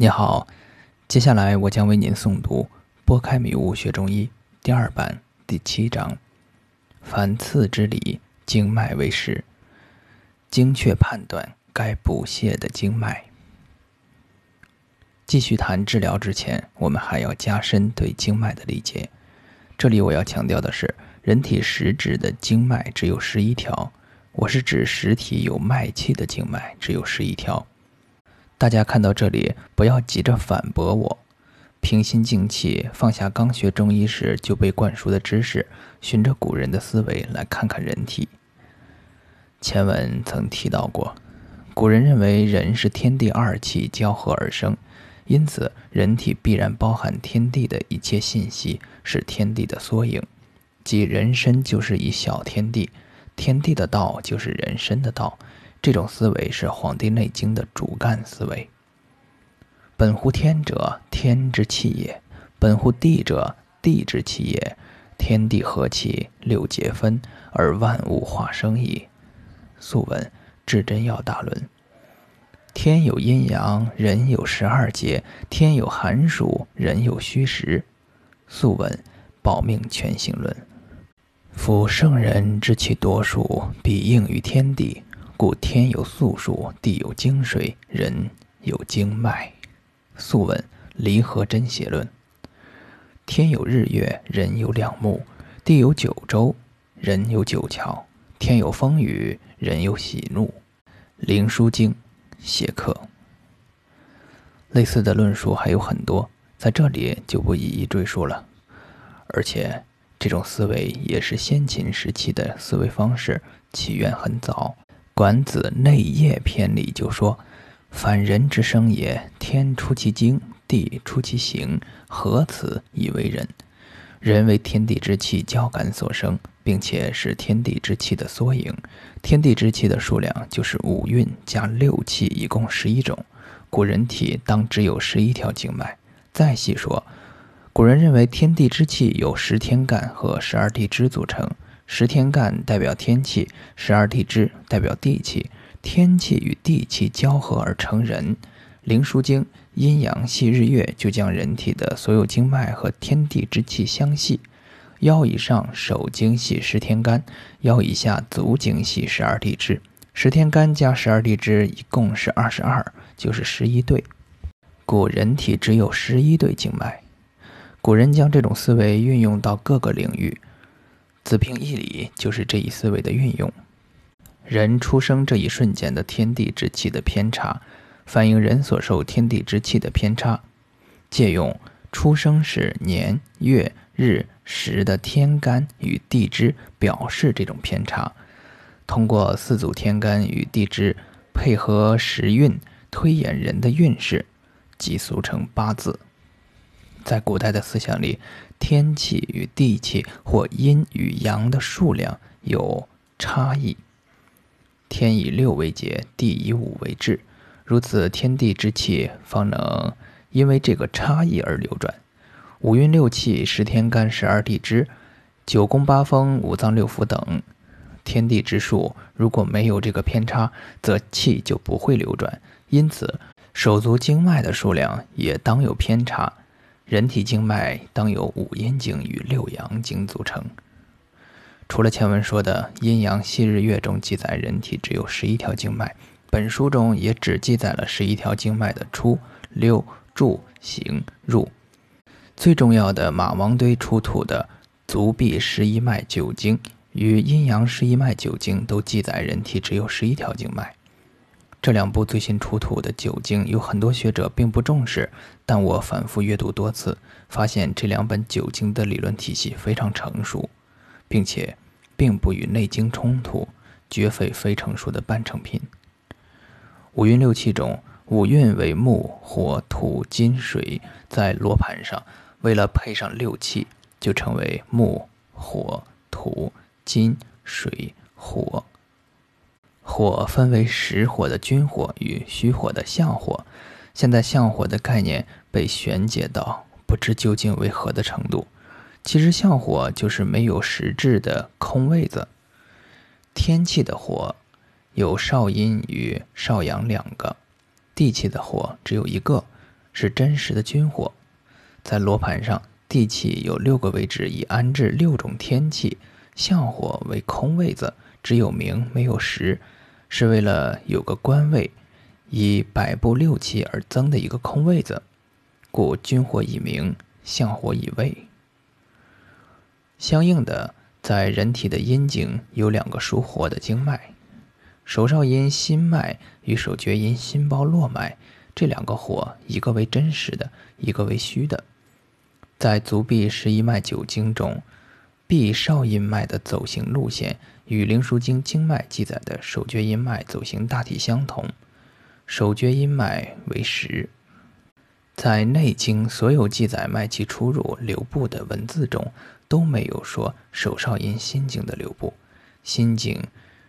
你好，接下来我将为您诵读《拨开迷雾学中医》第二版第七章：凡刺之理，经脉为实，精确判断该补泻的经脉。继续谈治疗之前，我们还要加深对经脉的理解。这里我要强调的是，人体实质的经脉只有十一条，我是指实体有脉气的经脉只有十一条。大家看到这里，不要急着反驳我，平心静气，放下刚学中医时就被灌输的知识，循着古人的思维来看看人体。前文曾提到过，古人认为人是天地二气交合而生，因此人体必然包含天地的一切信息，是天地的缩影，即人身就是一小天地，天地的道就是人身的道。这种思维是《黄帝内经》的主干思维。本乎天者，天之气也；本乎地者，地之气也。天地合气，六节分，而万物化生矣。素问《至真要大论》：天有阴阳，人有十二节；天有寒暑，人有虚实。素问《保命全形论》：夫圣人之气多数，必应于天地。故天有素数，地有精水，人有经脉。素问《离合真邪论》：天有日月，人有两目；地有九州，人有九窍；天有风雨，人有喜怒。《灵枢经·邪客》类似的论述还有很多，在这里就不一一赘述了。而且，这种思维也是先秦时期的思维方式，起源很早。《管子·内业篇》里就说：“凡人之生也，天出其精，地出其形，合此以为人。人为天地之气交感所生，并且是天地之气的缩影。天地之气的数量就是五运加六气，一共十一种。古人体当只有十一条经脉。再细说，古人认为天地之气由十天干和十二地支组成。”十天干代表天气，十二地支代表地气，天气与地气交合而成人。《灵枢经·阴阳系日月》就将人体的所有经脉和天地之气相系。腰以上手经系十天干，腰以下足经系十二地支。十天干加十二地支一共是二十二，就是十一对。故人体只有十一对经脉。古人将这种思维运用到各个领域。子平义理就是这一思维的运用。人出生这一瞬间的天地之气的偏差，反映人所受天地之气的偏差。借用出生时年月日时的天干与地支表示这种偏差。通过四组天干与地支配合时运推演人的运势，即俗称八字。在古代的思想里，天气与地气或阴与阳的数量有差异。天以六为节，地以五为制，如此天地之气方能因为这个差异而流转。五运六气、十天干、十二地支、九宫八风、五脏六腑等天地之数，如果没有这个偏差，则气就不会流转。因此，手足经脉的数量也当有偏差。人体经脉当由五阴经与六阳经组成。除了前文说的阴阳系日月中记载人体只有十一条经脉，本书中也只记载了十一条经脉的出、溜、注、行、入。最重要的马王堆出土的足臂十一脉九经与阴阳十一脉九经都记载人体只有十一条经脉。这两部最新出土的九经有很多学者并不重视，但我反复阅读多次，发现这两本九经的理论体系非常成熟，并且并不与《内经》冲突，绝非非成熟的半成品。五运六气中，五运为木、火、土、金、水，在罗盘上为了配上六气，就称为木、火、土、金、水、火。火分为实火的君火与虚火的相火，现在相火的概念被玄解到不知究竟为何的程度。其实相火就是没有实质的空位子。天气的火有少阴与少阳两个，地气的火只有一个，是真实的军火。在罗盘上，地气有六个位置，以安置六种天气。相火为空位子，只有名没有实，是为了有个官位，以百步六气而增的一个空位子。故军火以明，相火以位。相应的，在人体的阴经有两个属火的经脉，手少阴心脉与手厥阴心包络脉这两个火，一个为真实的，一个为虚的。在足臂十一脉九经中。臂少阴脉的走行路线与《灵枢经》经脉记载的手厥阴脉走行大体相同，手厥阴脉为实。在《内经》所有记载脉气出入流布的文字中，都没有说手少阴心经的流布。心经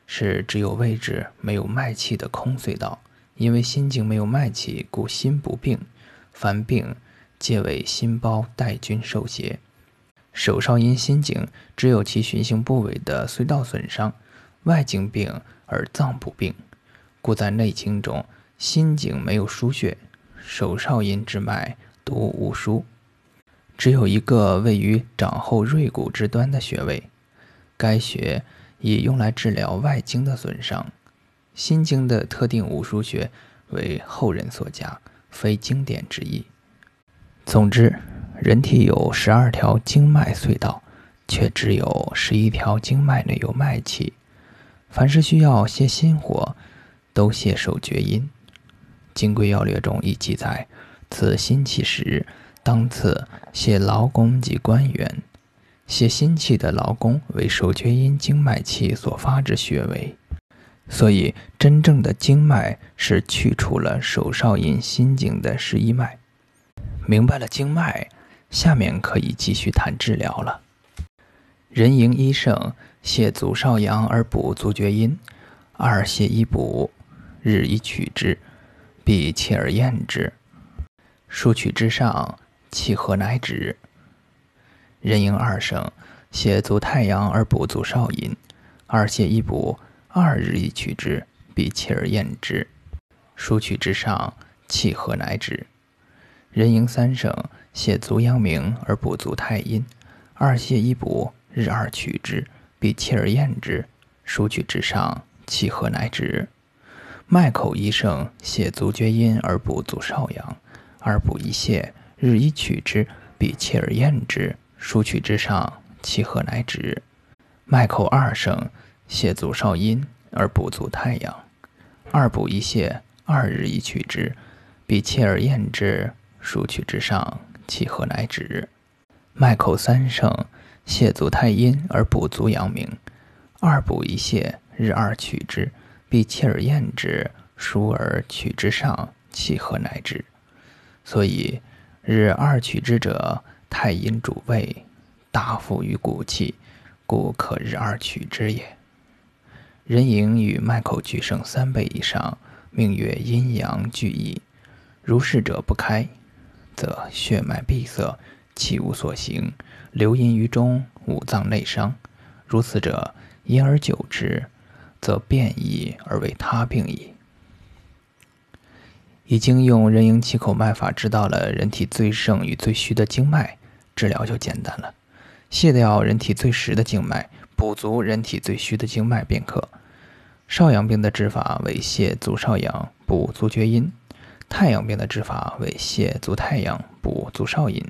是只有位置没有脉气的空隧道，因为心经没有脉气，故心不病。凡病，皆为心包带菌受邪。手少阴心经只有其循行部位的隧道损伤，外经病而脏不病，故在内经中心经没有腧穴，手少阴之脉独无腧，只有一个位于掌后锐骨之端的穴位，该穴以用来治疗外经的损伤。心经的特定无腧穴为后人所加，非经典之意。总之。人体有十二条经脉隧道，却只有十一条经脉内有脉气。凡是需要泄心火，都泄手厥阴。《金匮要略》中亦记载：此心气时，当次泄劳宫及关元。泄心气的劳宫为手厥阴经脉气所发之穴位，所以真正的经脉是去除了手少阴心经的十一脉。明白了经脉。下面可以继续谈治疗了。人迎一盛，泻足少阳而补足厥阴；二泻一补，日以取之，必切而验之。数取之上，气和乃止。人迎二盛，泻足太阳而补足少阴；二泻一补，二日以取之，必切而验之。数取之上，气和乃止。人迎三盛。泻足阳明而补足太阴，二泻一补，日二取之，必切而咽之，疏取之上，气和乃止。脉口一盛，泻足厥阴而补足少阳，二补一泻，日一取之，必切而咽之，疏取之上，气和乃止。脉口二盛，泻足少阴而补足太阳，二补一泻，二日一取之，必切而咽之，疏取之上。气和乃止，脉口三盛，泻足太阴而补足阳明，二补一泻，日二取之，必切而咽之，疏而取之上，气和乃止。所以日二取之者，太阴主胃，大负于骨气，故可日二取之也。人迎与脉口俱盛三倍以上，命曰阴阳俱异，如是者不开。则血脉闭塞，气无所行，流淫于中，五脏内伤。如此者，因而久之，则变异而为他病矣。已经用人迎气口脉法知道了人体最盛与最虚的经脉，治疗就简单了。卸掉人体最实的经脉，补足人体最虚的经脉便可。少阳病的治法为泻足少阳，补足厥阴。太阳病的治法为泻足太阳，补足少阴；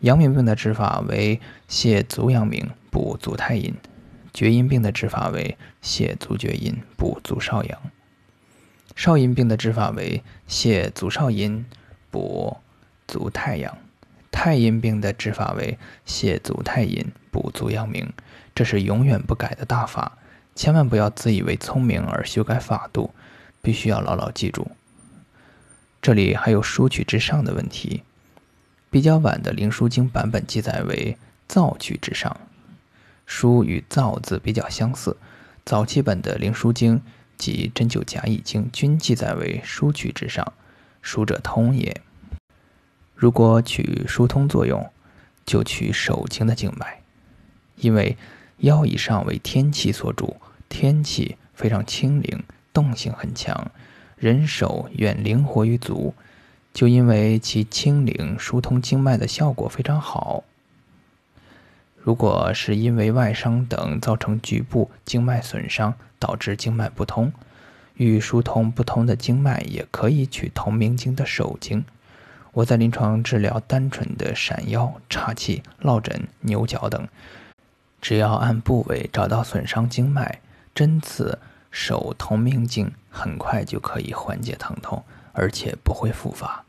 阳明病的治法为泻足阳明，补足太阴；厥阴病的治法为泻足厥阴，补足少阳；少阴病的治法为泻足少阴，补足太阳；太阴病的治法为泻足太阴，补足阳明。这是永远不改的大法，千万不要自以为聪明而修改法度，必须要牢牢记住。这里还有疏取之上的问题。比较晚的《灵枢经》版本记载为造取之上，疏与造字比较相似。早期本的《灵枢经》及《针灸甲乙经》均记载为疏取之上，疏者通也。如果取疏通作用，就取手经的经脉，因为腰以上为天气所主，天气非常轻灵，动性很强。人手远灵活于足，就因为其清灵疏通经脉的效果非常好。如果是因为外伤等造成局部经脉损伤，导致经脉不通，欲疏通不通的经脉，也可以取同名经的手经。我在临床治疗单纯的闪腰、岔气、落枕、牛角等，只要按部位找到损伤经脉，针刺手同明镜，很快就可以缓解疼痛，而且不会复发。